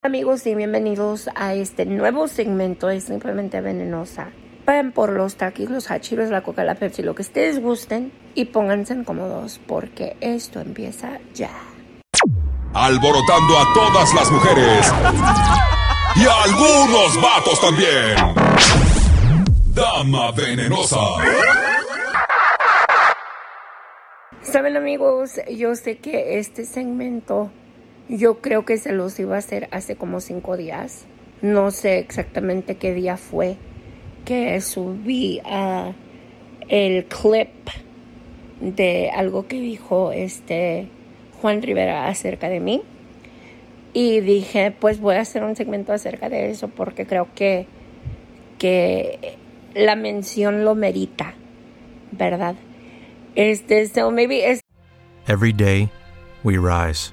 Amigos y bienvenidos a este nuevo segmento de Simplemente Venenosa. Vayan por los taquis, los hachiros, la coca, la Pepsi, lo que ustedes gusten y pónganse cómodos porque esto empieza ya. Alborotando a todas las mujeres y a algunos vatos también. Dama Venenosa. Saben amigos, yo sé que este segmento yo creo que se los iba a hacer hace como cinco días. No sé exactamente qué día fue que subí a el clip de algo que dijo este Juan Rivera acerca de mí. Y dije, pues voy a hacer un segmento acerca de eso porque creo que, que la mención lo merita, ¿verdad? Este, so maybe it's Every day, we rise,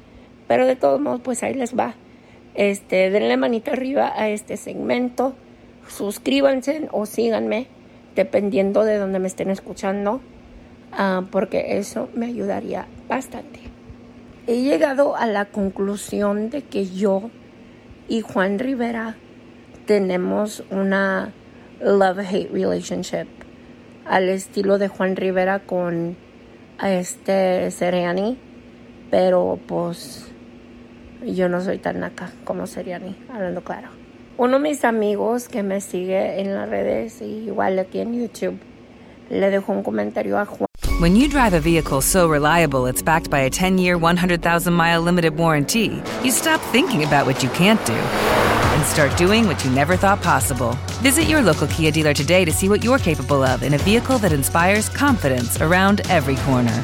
pero de todos modos, pues ahí les va. Este, denle manita arriba a este segmento, suscríbanse o síganme, dependiendo de donde me estén escuchando, ah, porque eso me ayudaría bastante. He llegado a la conclusión de que yo y Juan Rivera tenemos una love-hate relationship al estilo de Juan Rivera con este Seriani, pero pues yo no soy tan naca como hablando claro. Uno de mis amigos que me sigue en las redes y igual aquí en YouTube le dejó un comentario a Juan. When you drive a vehicle so reliable it's backed by a 10 year, 100,000 mile limited warranty, you stop thinking about what you can't do and start doing what you never thought possible. Visit your local Kia dealer today to see what you're capable of in a vehicle that inspires confidence around every corner.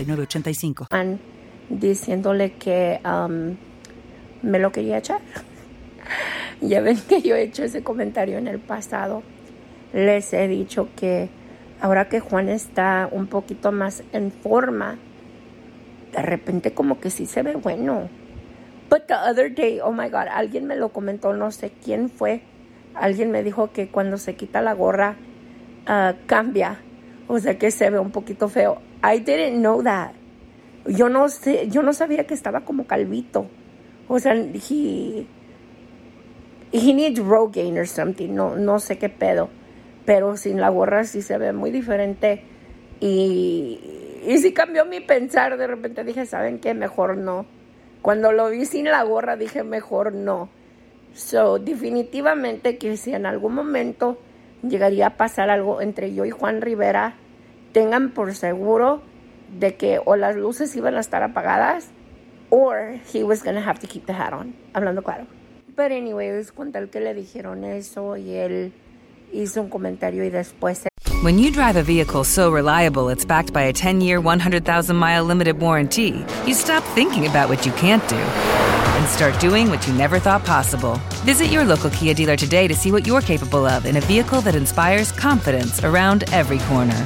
5985. Diciéndole que um, me lo quería echar. ya ven que yo he hecho ese comentario en el pasado. Les he dicho que ahora que Juan está un poquito más en forma, de repente como que sí se ve bueno. But the other day, oh my God, alguien me lo comentó, no sé quién fue. Alguien me dijo que cuando se quita la gorra uh, cambia, o sea que se ve un poquito feo. I didn't know that. Yo no sé, yo no sabía que estaba como calvito. O sea, he, he needs Rogaine or something, no, no sé qué pedo. Pero sin la gorra sí se ve muy diferente. Y, y sí cambió mi pensar. De repente dije, ¿saben qué? Mejor no. Cuando lo vi sin la gorra dije, mejor no. So, definitivamente que si en algún momento llegaría a pasar algo entre yo y Juan Rivera, tengan por seguro de que o las luces iban a estar apagadas or he was going to have to keep the hat on. Hablando claro. But anyways, con tal que le dijeron eso y él hizo un comentario y después When you drive a vehicle so reliable it's backed by a 10-year, 100,000-mile limited warranty, you stop thinking about what you can't do and start doing what you never thought possible. Visit your local Kia dealer today to see what you're capable of in a vehicle that inspires confidence around every corner.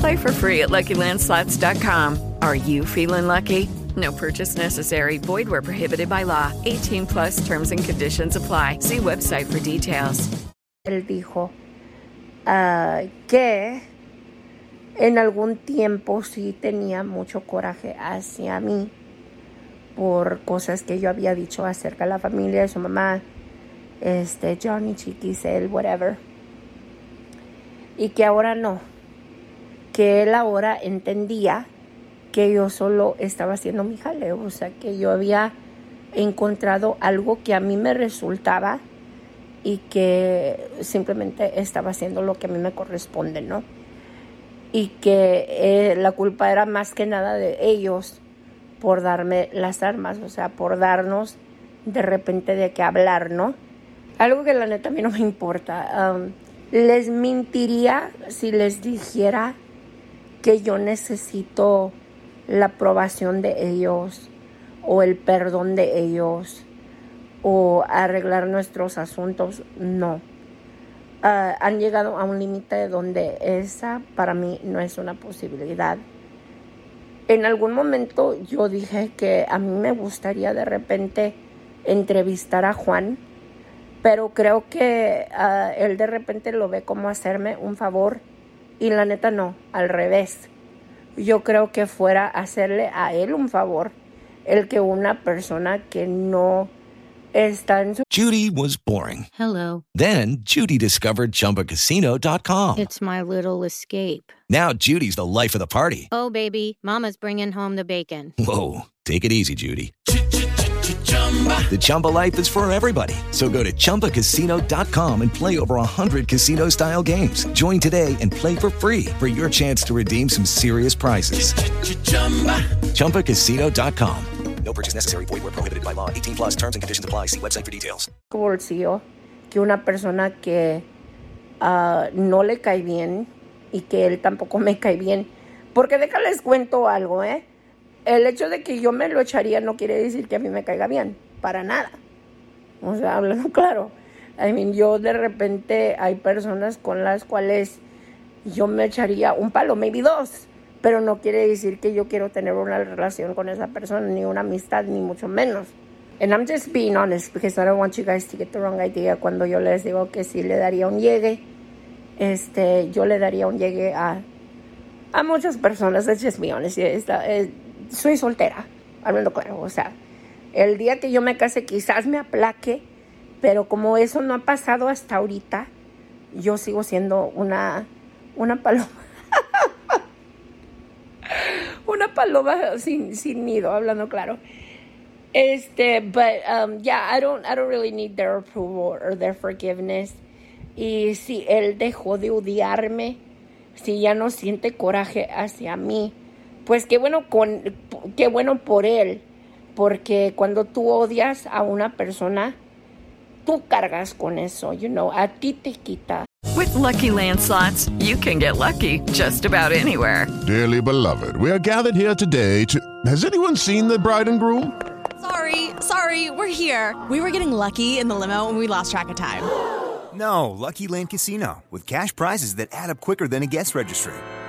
Play for free at LuckyLandSlots.com. Are you feeling lucky? No purchase necessary. Void where prohibited by law. 18 plus terms and conditions apply. See website for details. Él dijo uh, que en algún tiempo sí tenía mucho coraje hacia mí por cosas que yo había dicho acerca de la familia de su mamá, este, Johnny, Chiquis, él, whatever. Y que ahora no que él ahora entendía que yo solo estaba haciendo mi jale, o sea, que yo había encontrado algo que a mí me resultaba y que simplemente estaba haciendo lo que a mí me corresponde, ¿no? Y que eh, la culpa era más que nada de ellos por darme las armas, o sea, por darnos de repente de qué hablar, ¿no? Algo que la neta a mí no me importa. Les mentiría si les dijera que yo necesito la aprobación de ellos o el perdón de ellos o arreglar nuestros asuntos, no. Uh, han llegado a un límite donde esa para mí no es una posibilidad. En algún momento yo dije que a mí me gustaría de repente entrevistar a Juan, pero creo que uh, él de repente lo ve como hacerme un favor y la neta no, al revés. Yo creo que fuera hacerle a él un favor el que una persona que no está en su Judy was boring. Hello. Then Judy discovered chumbacasino.com. It's my little escape. Now Judy's the life of the party. Oh baby, mama's bringing home the bacon. Whoa, take it easy, Judy. The Chumba life is for everybody. So go to ChumbaCasino.com and play over 100 casino style games. Join today and play for free for your chance to redeem some serious prizes. ChumbaCasino.com. No purchase necessary. Void were prohibited by law. 18 plus terms and conditions apply. See website for details. bolsillo que una persona que uh, no le cae bien y que él tampoco me cae bien. Porque déjales cuento algo, ¿eh? El hecho de que yo me lo echaría no quiere decir que a mí me caiga bien, para nada. O sea, hablando claro. I mean, yo de repente hay personas con las cuales yo me echaría un palo, maybe dos, pero no quiere decir que yo quiero tener una relación con esa persona, ni una amistad, ni mucho menos. And I'm just being honest because I don't want you guys to get the wrong idea. Cuando yo les digo que sí le daría un llegue, este, yo le daría un llegue a a muchas personas, let's just be honest, eh, soy soltera, hablando claro, o sea, el día que yo me case quizás me aplaque, pero como eso no ha pasado hasta ahorita, yo sigo siendo una, una paloma. una paloma sin, sin nido, hablando claro. Este, but um, yeah, I don't, I don't really need their approval or their forgiveness. Y si él dejó de odiarme, si ya no siente coraje hacia mí, pues qué bueno con, qué bueno por él, porque cuando tú odias a una persona, tú cargas con eso, you know, a ti te quita. With Lucky landslots, you can get lucky just about anywhere. Dearly beloved, we are gathered here today to. Has anyone seen the bride and groom? Sorry, sorry, we're here. We were getting lucky in the limo and we lost track of time. No, Lucky Land Casino, with cash prizes that add up quicker than a guest registry.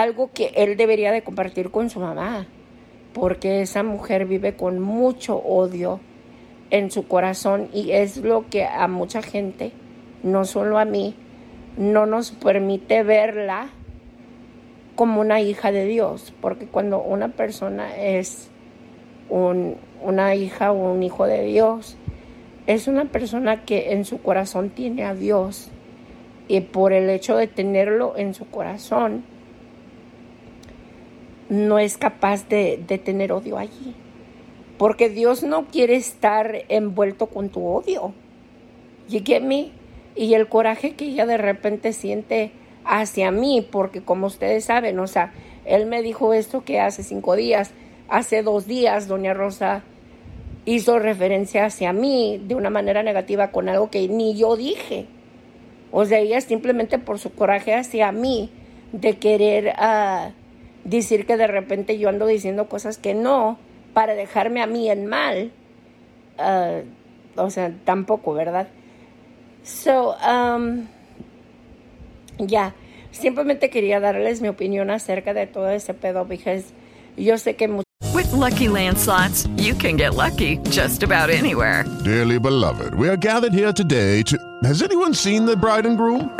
algo que él debería de compartir con su mamá, porque esa mujer vive con mucho odio en su corazón y es lo que a mucha gente, no solo a mí, no nos permite verla como una hija de Dios, porque cuando una persona es un- una hija o un hijo de Dios, es una persona que en su corazón tiene a Dios y por el hecho de tenerlo en su corazón no es capaz de, de tener odio allí. Porque Dios no quiere estar envuelto con tu odio. You? Y el coraje que ella de repente siente hacia mí, porque como ustedes saben, o sea, él me dijo esto que hace cinco días, hace dos días, doña Rosa hizo referencia hacia mí de una manera negativa con algo que ni yo dije. O sea, ella simplemente por su coraje hacia mí de querer ah, decir que de repente yo ando diciendo cosas que no para dejarme a mí en mal. Ah, o sea, tampoco, ¿verdad? So, um, ya, simplemente quería darles mi opinión acerca de todo ese pedo, porque yo sé que With Lucky Land slots, you can get lucky just about anywhere. Dearly beloved, we are gathered here today to. Has anyone seen the bride and groom?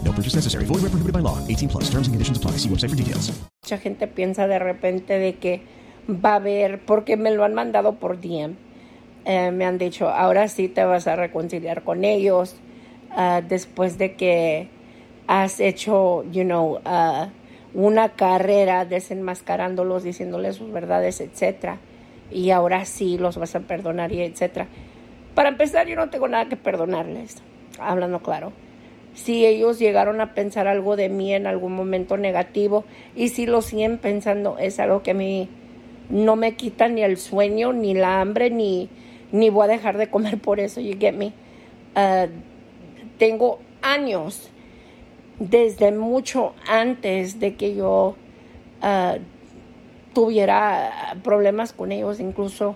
No purchase necessary. Void where prohibited by law. 18 plus. Terms and conditions apply. See website for details. Mucha gente piensa de repente de que va a haber, porque me lo han mandado por DM. Eh, me han dicho, ahora sí te vas a reconciliar con ellos uh, después de que has hecho, you know, uh, una carrera desenmascarándolos, diciéndoles sus verdades, etcétera. Y ahora sí los vas a perdonar y etcétera. Para empezar, yo no tengo nada que perdonarles, hablando claro. Si ellos llegaron a pensar algo de mí en algún momento negativo y si lo siguen pensando, es algo que a mí no me quita ni el sueño, ni la hambre, ni, ni voy a dejar de comer por eso, you get me. Uh, tengo años, desde mucho antes de que yo uh, tuviera problemas con ellos, incluso.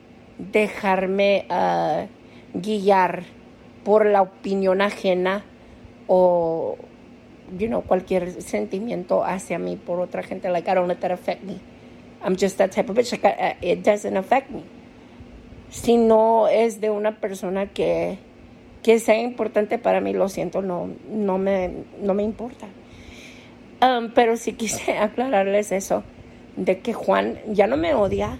dejarme uh, guiar por la opinión ajena o you know, cualquier sentimiento hacia mí por otra gente. Like, I don't let that affect me. I'm just that type of bitch. It doesn't affect me. Si no es de una persona que, que sea importante para mí, lo siento, no, no, me, no me importa. Um, pero sí quise aclararles eso, de que Juan ya no me odia,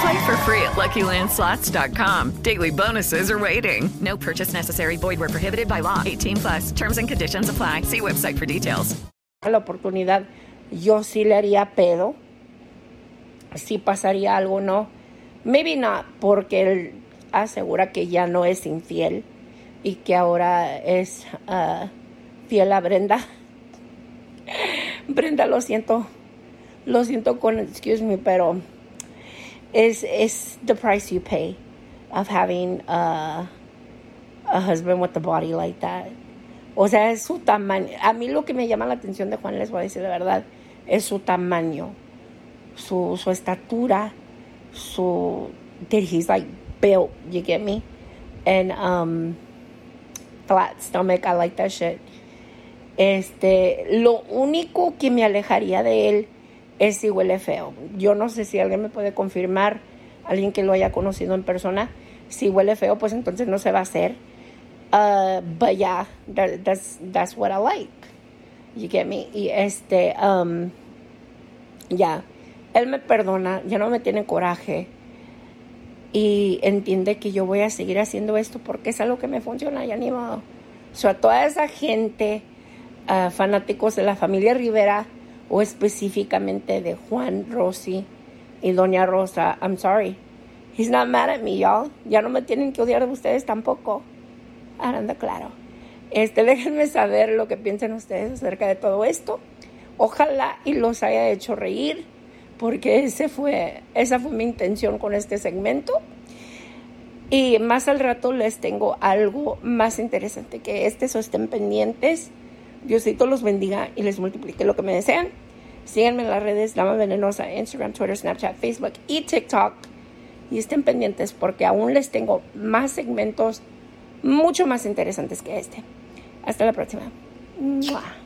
Play for free at LuckyLandSlots.com. Daily bonuses are waiting. No purchase necessary. Void were prohibited by law. 18 plus. Terms and conditions apply. See website for details. la oportunidad, yo sí le haría pedo. Si pasaría algo, no. Maybe not, porque él asegura que ya no es infiel y que ahora es uh, fiel a Brenda. Brenda, lo siento. Lo siento con, excuse me, pero es, es the price you pay of having uh, a husband with a body like that. O sea, es su tamaño. A mí lo que me llama la atención de Juan, les voy a decir de verdad, es su tamaño, su, su estatura, su. That he's like built, you get me? And um, flat stomach, I like that shit. Este, lo único que me alejaría de él es si huele feo. Yo no sé si alguien me puede confirmar, alguien que lo haya conocido en persona, si huele feo, pues entonces no se va a hacer. Uh, but yeah, that, that's, that's what I like. You get me? Y este, um, ya, yeah. él me perdona, ya no me tiene coraje y entiende que yo voy a seguir haciendo esto porque es algo que me funciona y ni modo. So, a toda esa gente, uh, fanáticos de la familia Rivera o específicamente de Juan, Rosy y Doña Rosa, I'm sorry. He's not mad at me, y'all. Ya no me tienen que odiar de ustedes tampoco. Anda claro. Este, déjenme saber lo que piensan ustedes acerca de todo esto. Ojalá y los haya hecho reír, porque ese fue, esa fue mi intención con este segmento. Y más al rato les tengo algo más interesante que este, so estén pendientes. Diosito los bendiga y les multiplique lo que me desean. Síganme en las redes Dama Venenosa, Instagram, Twitter, Snapchat, Facebook y TikTok. Y estén pendientes porque aún les tengo más segmentos mucho más interesantes que este. Hasta la próxima. Mua.